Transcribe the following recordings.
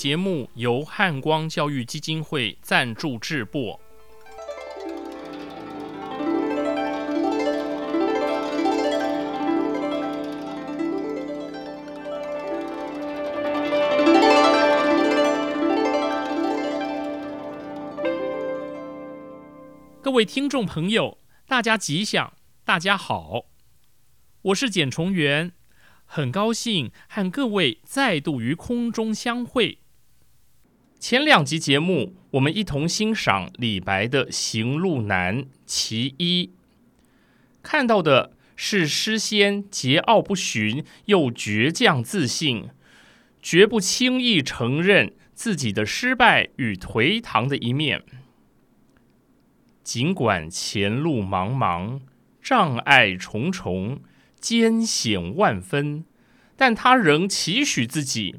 节目由汉光教育基金会赞助制播。各位听众朋友，大家吉祥，大家好，我是简崇元。很高兴和各位再度于空中相会。前两集节目，我们一同欣赏李白的《行路难·其一》，看到的是诗仙桀骜不驯又倔强自信，绝不轻易承认自己的失败与颓唐的一面。尽管前路茫茫，障碍重重。艰险万分，但他仍期许自己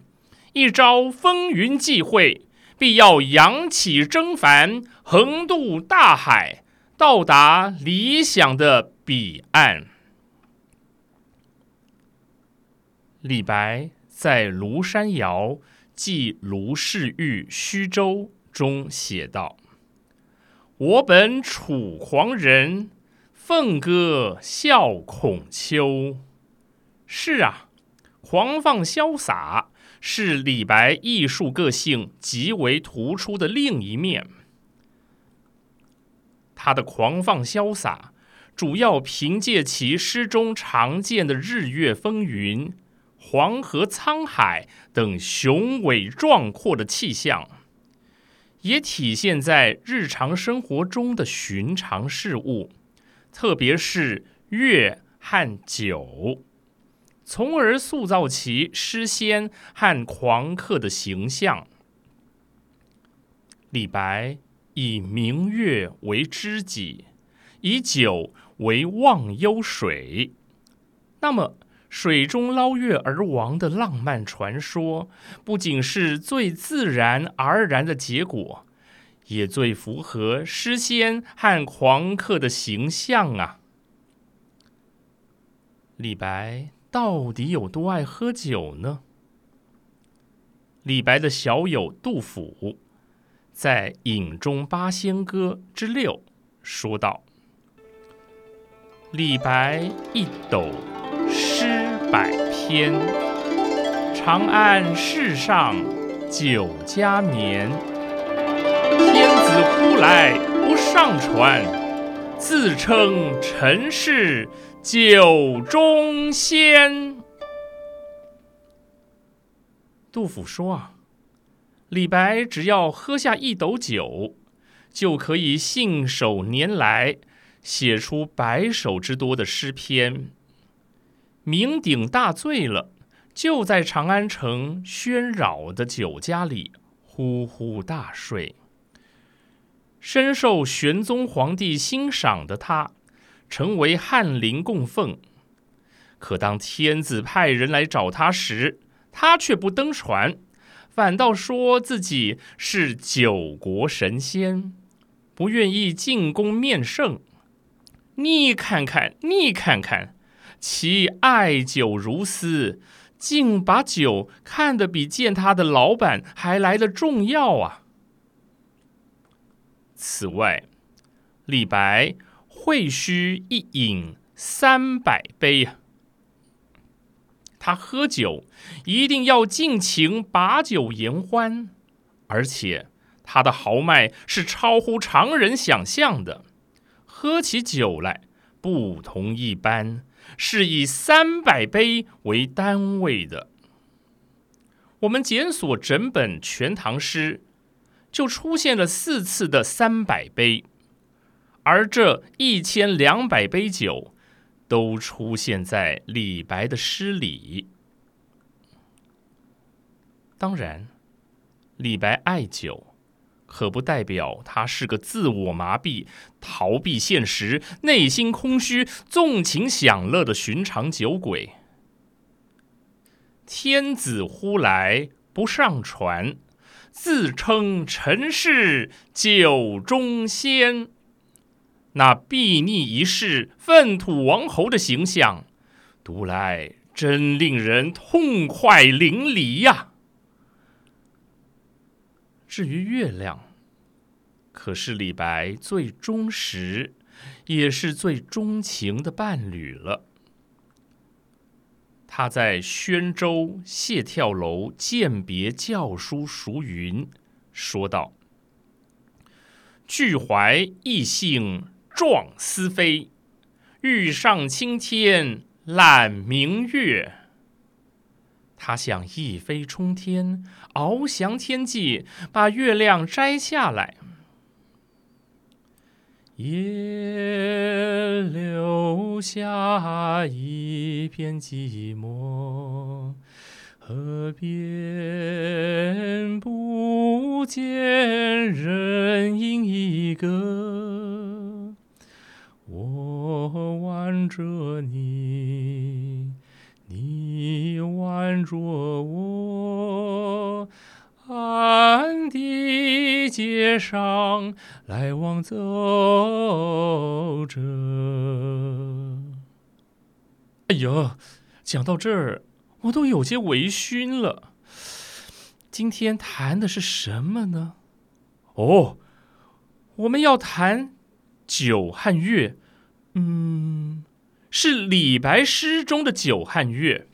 一朝风云际会，必要扬起征帆，横渡大海，到达理想的彼岸。李白在《庐山谣·寄卢氏玉虚舟》中写道：“我本楚狂人。”凤歌笑孔丘。是啊，狂放潇洒是李白艺术个性极为突出的另一面。他的狂放潇洒，主要凭借其诗中常见的日月风云、黄河沧海等雄伟壮阔的气象，也体现在日常生活中的寻常事物。特别是月和酒，从而塑造其诗仙和狂客的形象。李白以明月为知己，以酒为忘忧水。那么，水中捞月而亡的浪漫传说，不仅是最自然而然的结果。也最符合诗仙和狂客的形象啊！李白到底有多爱喝酒呢？李白的小友杜甫在《饮中八仙歌》之六说道：“李白一斗诗百篇，长安市上酒家眠。”天子呼来不上船，自称臣是酒中仙。杜甫说啊，李白只要喝下一斗酒，就可以信手拈来，写出百首之多的诗篇。酩酊大醉了，就在长安城喧扰的酒家里呼呼大睡。深受玄宗皇帝欣赏的他，成为翰林供奉。可当天子派人来找他时，他却不登船，反倒说自己是九国神仙，不愿意进宫面圣。你看看，你看看，其爱酒如斯，竟把酒看得比见他的老板还来得重要啊！此外，李白会须一饮三百杯！他喝酒一定要尽情把酒言欢，而且他的豪迈是超乎常人想象的。喝起酒来不同一般，是以三百杯为单位的。我们检索整本《全唐诗》，就出现了四次的三百杯，而这一千两百杯酒。都出现在李白的诗里。当然，李白爱酒，可不代表他是个自我麻痹、逃避现实、内心空虚、纵情享乐的寻常酒鬼。天子呼来不上船，自称臣是酒中仙。那睥睨一世粪土王侯的形象，读来真令人痛快淋漓呀。至于月亮，可是李白最忠实，也是最钟情的伴侣了。他在宣州谢跳楼饯别教书熟云，说道：“俱怀逸兴。”壮思飞，欲上青天揽明月。他想一飞冲天，翱翔天际，把月亮摘下来。也留下一片寂寞，河边不见人影一个。我挽着你，你挽着我，暗地街上来往走着。哎呀，讲到这儿，我都有些微醺了。今天谈的是什么呢？哦，我们要谈酒和月。嗯，是李白诗中的酒和月。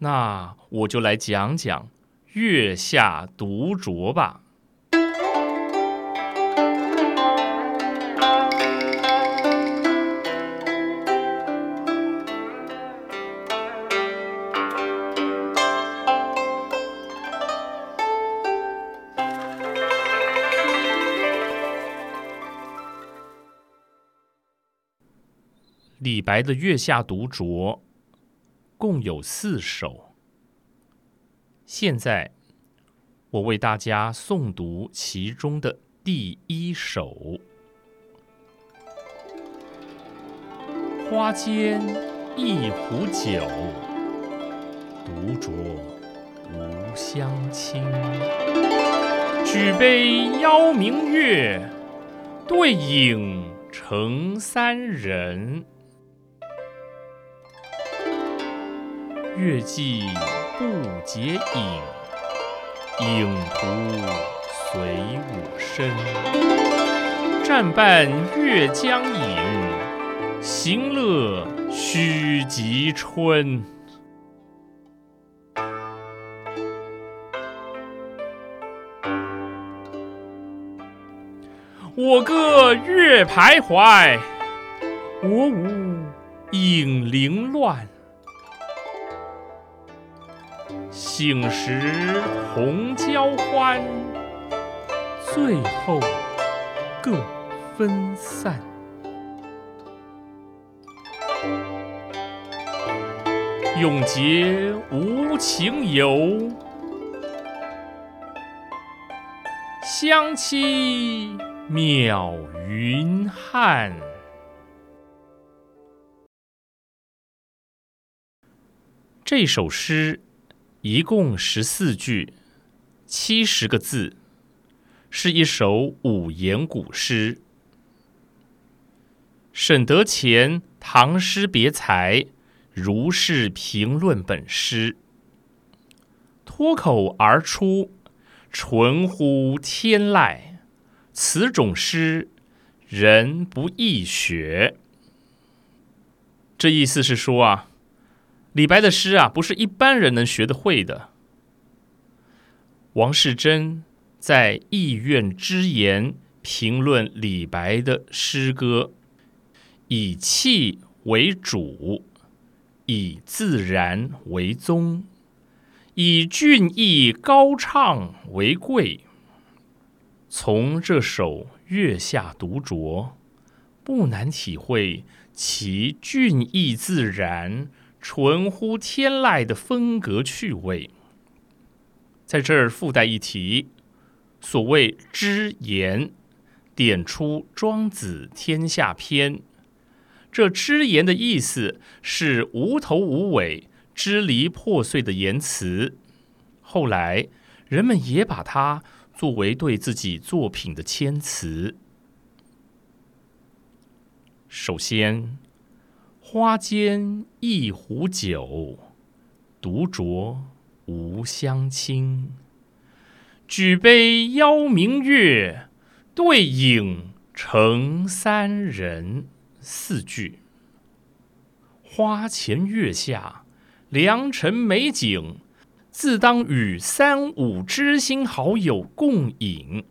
那我就来讲讲《月下独酌》吧。李白的《月下独酌》共有四首，现在我为大家诵读其中的第一首：花间一壶酒，独酌无相亲。举杯邀明月，对影成三人。月既不解饮，影徒随我身。暂伴月将影，行乐须及春。我歌月徘徊，我舞影零乱。醒时同交欢，醉后各分散。永结无情游，相期邈云汉。这首诗。一共十四句，七十个字，是一首五言古诗。沈德潜《唐诗别裁》如是评论本诗：脱口而出，纯乎天籁。此种诗人不易学。这意思是说啊，李白的诗啊，不是一般人能学得会的。王世贞在《意苑之言》评论李白的诗歌，以气为主，以自然为宗，以俊逸高唱为贵。从这首《月下独酌》，不难体会其俊逸自然、纯乎天籁的风格趣味。在这儿附带一提，所谓“之言”，点出《庄子·天下篇》。这“只言”的意思是无头无尾、支离破碎的言辞。后来人们也把它作为对自己作品的谦词。首先，花间一壶酒，独酌。无相亲，举杯邀明月，对影成三人。四句。花前月下，良辰美景，自当与三五知心好友共饮，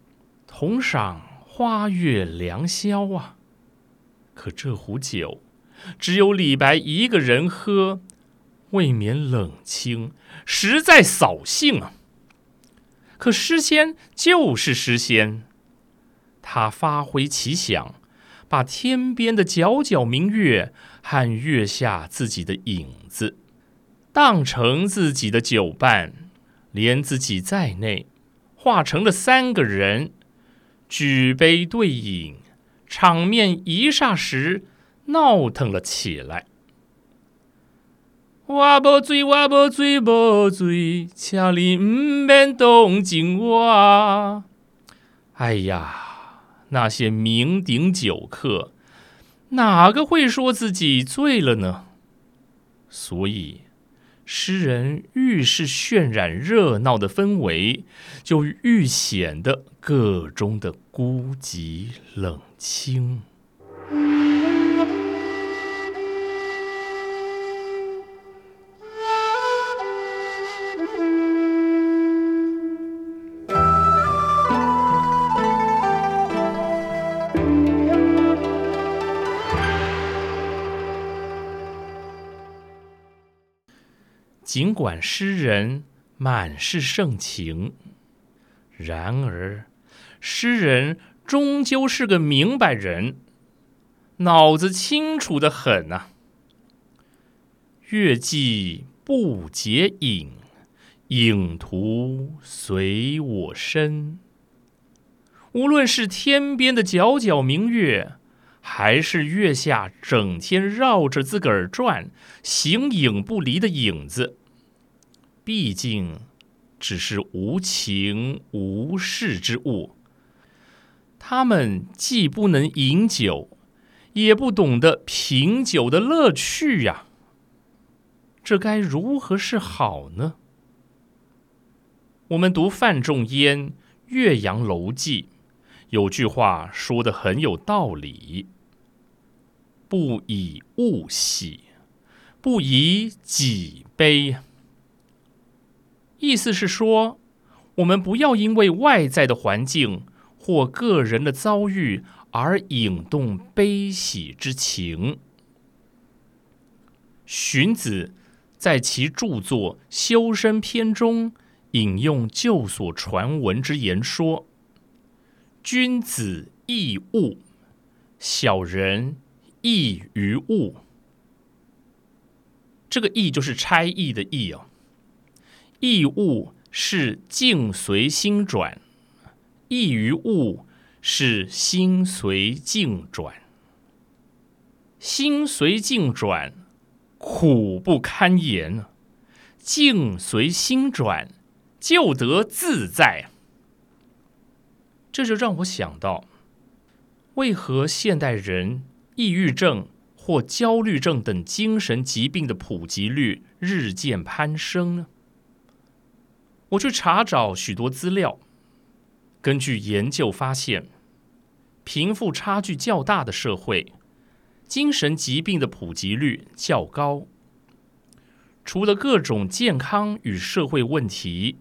同赏花月良宵啊！可这壶酒，只有李白一个人喝。未免冷清，实在扫兴啊！可诗仙就是诗仙，他发挥奇想，把天边的皎皎明月和月下自己的影子当成自己的酒伴，连自己在内，化成了三个人，举杯对饮，场面一霎时闹腾了起来。我无醉，我无醉，无醉，请你唔免动情我。哎呀，那些酩酊酒客，哪个会说自己醉了呢？所以，诗人愈是渲染热闹的氛围，就愈显得个中的孤寂冷清。尽管诗人满是盛情，然而诗人终究是个明白人，脑子清楚的很呐。月既不解影，影徒随我身。无论是天边的皎皎明月。还是月下整天绕着自个儿转、形影不离的影子，毕竟只是无情无事之物。他们既不能饮酒，也不懂得品酒的乐趣呀。这该如何是好呢？我们读范仲淹《岳阳楼记》。有句话说的很有道理：“不以物喜，不以己悲。”意思是说，我们不要因为外在的环境或个人的遭遇而引动悲喜之情。荀子在其著作《修身篇》中引用旧所传闻之言说。君子易物，小人易于物。这个“易”就是差异的“易”哦。易物是境随心转，易于物是心随境转。心随境转，苦不堪言；境随心转，就得自在。这就让我想到，为何现代人抑郁症或焦虑症等精神疾病的普及率日渐攀升呢？我去查找许多资料，根据研究发现，贫富差距较大的社会，精神疾病的普及率较高。除了各种健康与社会问题，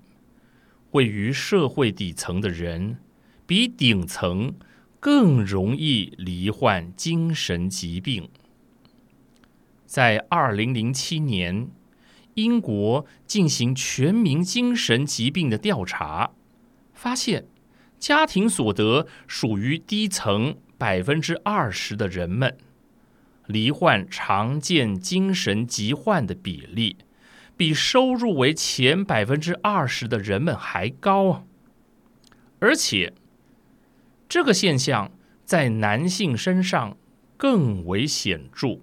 位于社会底层的人比顶层更容易罹患精神疾病。在二零零七年，英国进行全民精神疾病的调查，发现家庭所得属于低层百分之二十的人们。罹患常见精神疾患的比例，比收入为前百分之二十的人们还高啊！而且，这个现象在男性身上更为显著。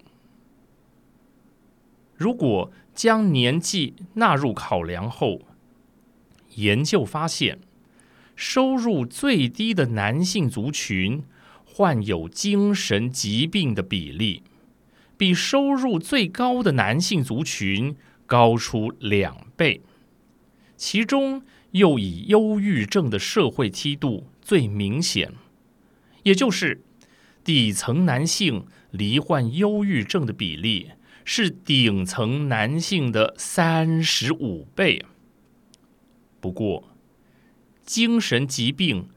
如果将年纪纳入考量后，研究发现，收入最低的男性族群患有精神疾病的比例。比收入最高的男性族群高出两倍，其中又以忧郁症的社会梯度最明显，也就是底层男性罹患忧郁症的比例是顶层男性的三十五倍。不过，精神疾病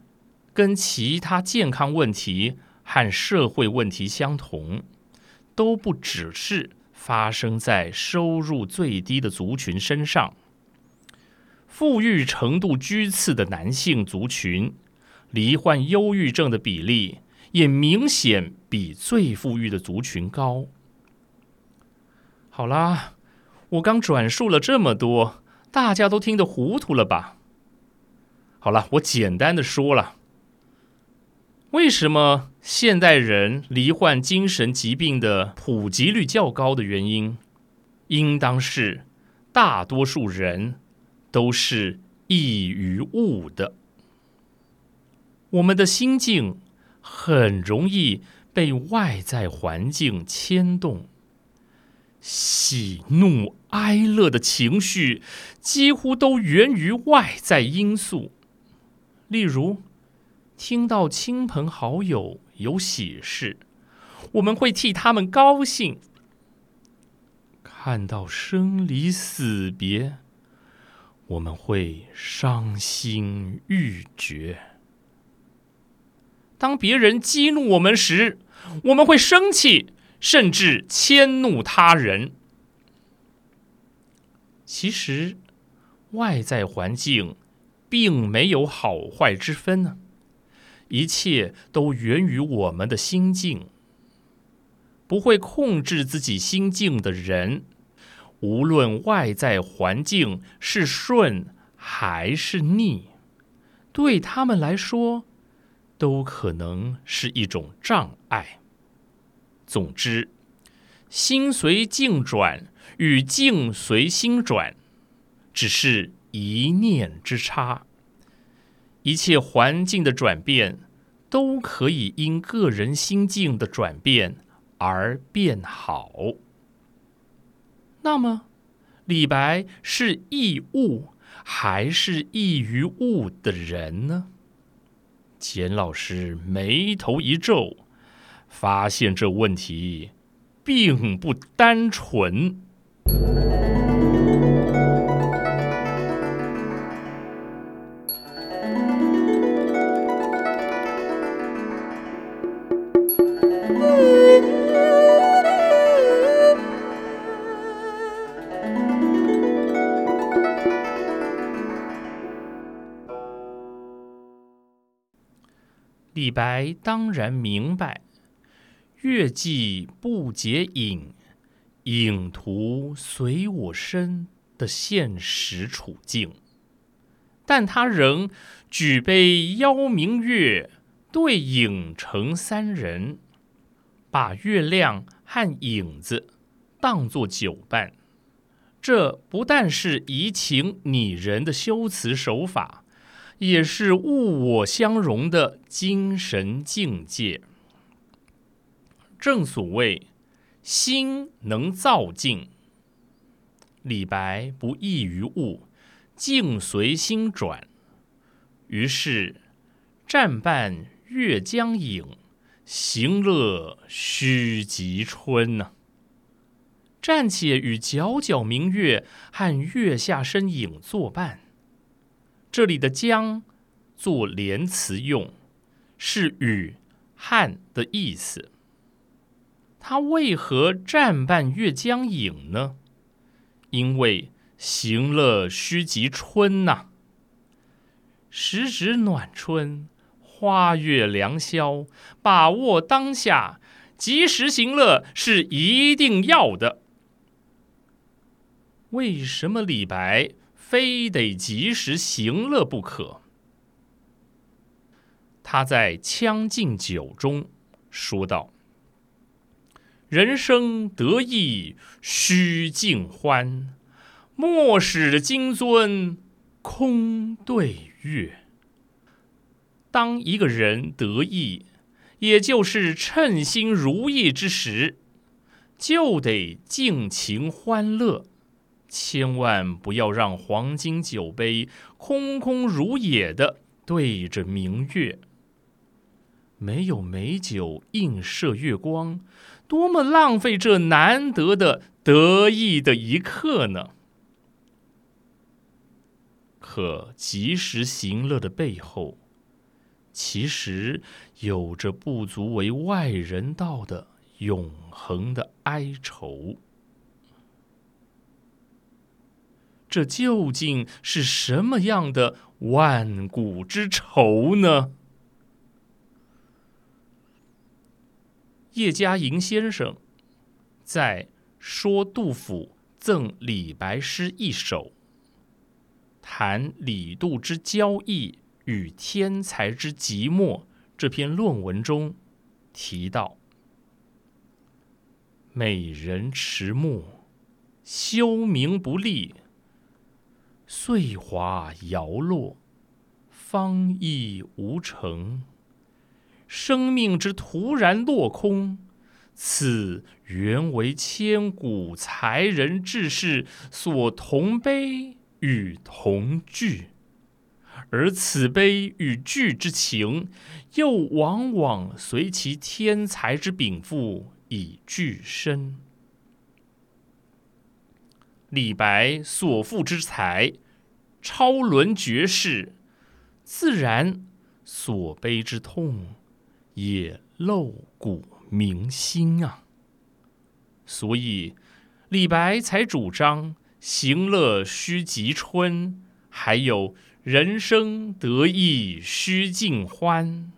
跟其他健康问题和社会问题相同。都不只是发生在收入最低的族群身上，富裕程度居次的男性族群，罹患忧郁症的比例也明显比最富裕的族群高。好啦，我刚转述了这么多，大家都听得糊涂了吧？好了，我简单的说了。为什么现代人罹患精神疾病的普及率较高的原因，应当是大多数人都是易于物的。我们的心境很容易被外在环境牵动，喜怒哀乐的情绪几乎都源于外在因素，例如。听到亲朋好友有喜事，我们会替他们高兴；看到生离死别，我们会伤心欲绝。当别人激怒我们时，我们会生气，甚至迁怒他人。其实，外在环境并没有好坏之分呢。一切都源于我们的心境。不会控制自己心境的人，无论外在环境是顺还是逆，对他们来说，都可能是一种障碍。总之，心随境转与境随心转，只是一念之差。一切环境的转变，都可以因个人心境的转变而变好。那么，李白是易物还是易于物的人呢？简老师眉头一皱，发现这问题并不单纯。李白当然明白“月既不解饮，影徒随我身”的现实处境，但他仍举杯邀明月，对影成三人，把月亮和影子当作酒伴。这不但是怡情拟人的修辞手法。也是物我相融的精神境界。正所谓“心能造境”，李白不异于物，境随心转。于是，暂伴月将影，行乐须及春呐。暂且与皎皎明月和月下身影作伴。这里的“将”做连词用，是与汉的意思。他为何暂伴月将影呢？因为行乐须及春呐。时值暖春，花月良宵，把握当下，及时行乐是一定要的。为什么李白非得及时行乐不可？他在《将进酒》中说道：“人生得意须尽欢，莫使金樽空对月。”当一个人得意，也就是称心如意之时，就得尽情欢乐。千万不要让黄金酒杯空空如也的对着明月，没有美酒映射月光，多么浪费这难得的得意的一刻呢？可及时行乐的背后，其实有着不足为外人道的永恒的哀愁。这究竟是什么样的万古之仇呢？叶嘉莹先生在说杜甫赠李白诗一首，谈李杜之交易与天才之寂寞这篇论文中提到：美人迟暮，修明不立。岁华摇落，芳意无成。生命之突然落空，此原为千古才人志士所同悲与同惧，而此悲与惧之情，又往往随其天才之禀赋以俱深。李白所赋之才，超伦绝世，自然所悲之痛也露骨铭心啊。所以李白才主张行乐须及春，还有人生得意须尽欢。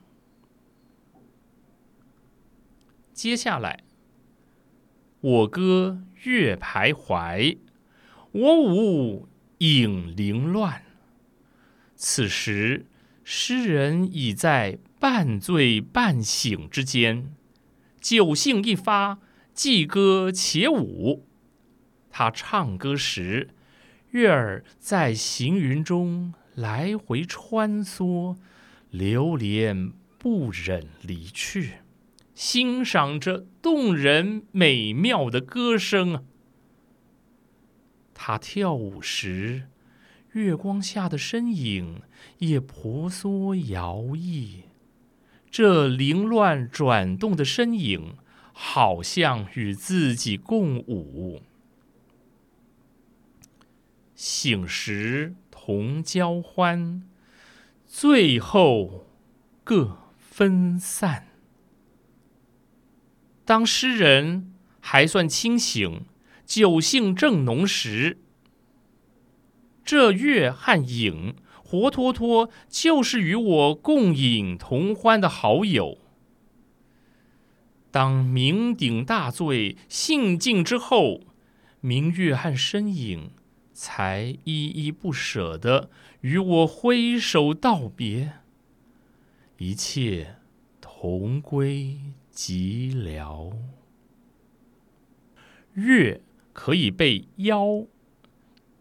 接下来，我歌月徘徊。我舞影零乱。此时，诗人已在半醉半醒之间，酒兴一发，既歌且舞。他唱歌时，月儿在行云中来回穿梭，流连不忍离去，欣赏着动人美妙的歌声。他跳舞时，月光下的身影也婆娑摇曳。这凌乱转动的身影，好像与自己共舞。醒时同交欢，醉后各分散。当诗人还算清醒。酒兴正浓时，这月和影活脱脱就是与我共饮同欢的好友。当酩酊大醉、兴尽之后，明月和身影才依依不舍的与我挥手道别，一切同归寂寥。月。可以被邀，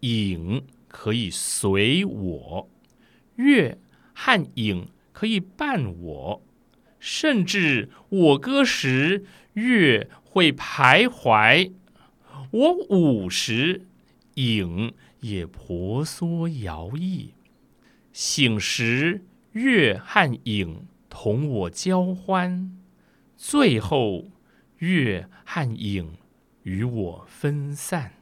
影可以随我，月和影可以伴我，甚至我歌时月会徘徊，我舞时影也婆娑摇曳，醒时月和影同我交欢，最后月和影与我分散。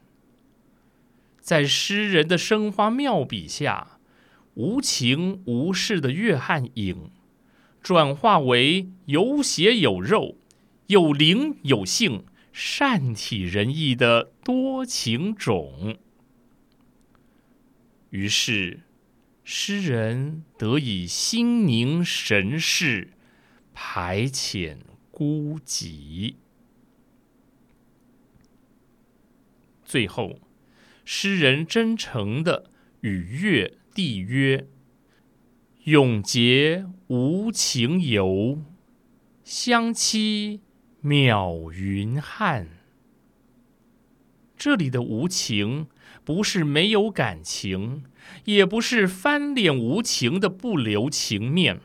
在诗人的生花妙笔下，无情无事的月和影，转化为有血有肉、有灵有性、善体人意的多情种。于是，诗人得以心宁神释，排遣孤寂。最后。诗人真诚的与月帝曰：“永结无情游，相期邈云汉。”这里的无情，不是没有感情，也不是翻脸无情的不留情面，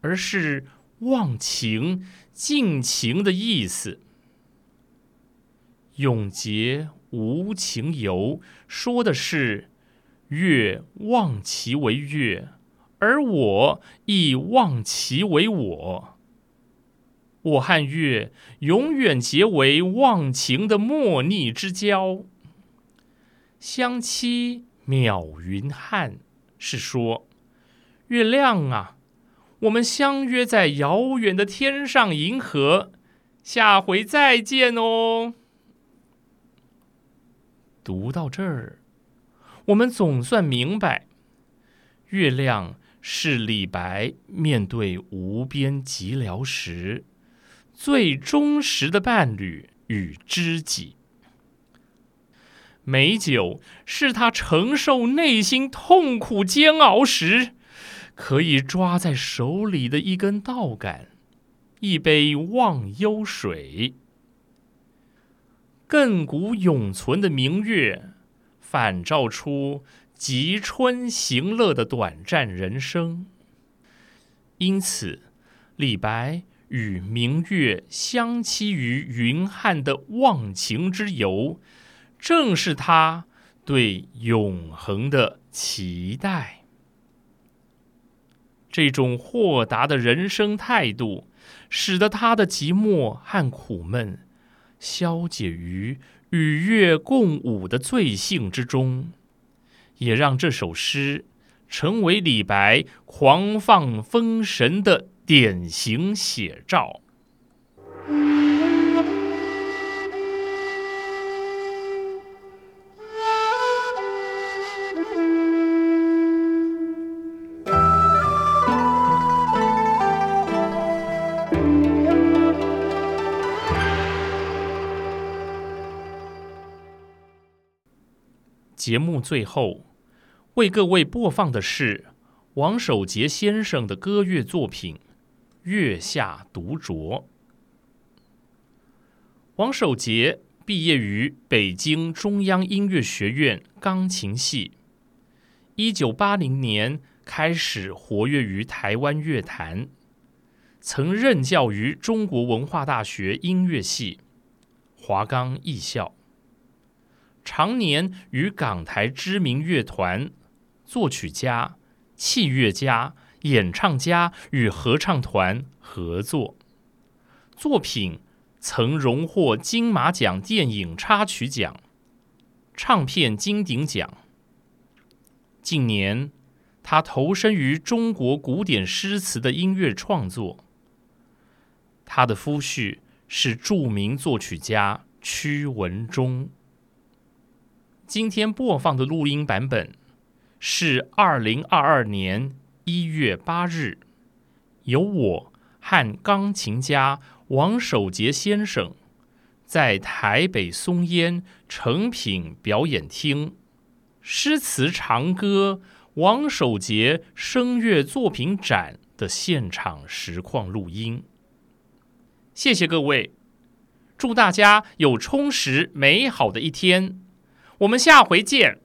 而是忘情、尽情的意思。永结。无情游说的是月望其为月，而我亦望其为我。我和月永远结为忘情的莫逆之交。相期邈云汉是说，月亮啊，我们相约在遥远的天上银河，下回再见哦。读到这儿，我们总算明白，月亮是李白面对无边寂寥时最忠实的伴侣与知己；美酒是他承受内心痛苦煎熬时可以抓在手里的一根稻杆，一杯忘忧水。亘古永存的明月，反照出极春行乐的短暂人生。因此，李白与明月相期于云汉的忘情之游，正是他对永恒的期待。这种豁达的人生态度，使得他的寂寞和苦闷。消解于与月共舞的醉性之中，也让这首诗成为李白狂放风神的典型写照。节目最后为各位播放的是王守杰先生的歌乐作品《月下独酌》。王守杰毕业于北京中央音乐学院钢琴系，一九八零年开始活跃于台湾乐坛，曾任教于中国文化大学音乐系、华冈艺校。常年与港台知名乐团、作曲家、器乐家、演唱家与合唱团合作，作品曾荣获金马奖电影插曲奖、唱片金鼎奖。近年，他投身于中国古典诗词的音乐创作。他的夫婿是著名作曲家屈文忠。今天播放的录音版本是二零二二年一月八日，由我和钢琴家王守杰先生在台北松烟成品表演厅诗词长歌王守杰声乐作品展的现场实况录音。谢谢各位，祝大家有充实美好的一天。我们下回见。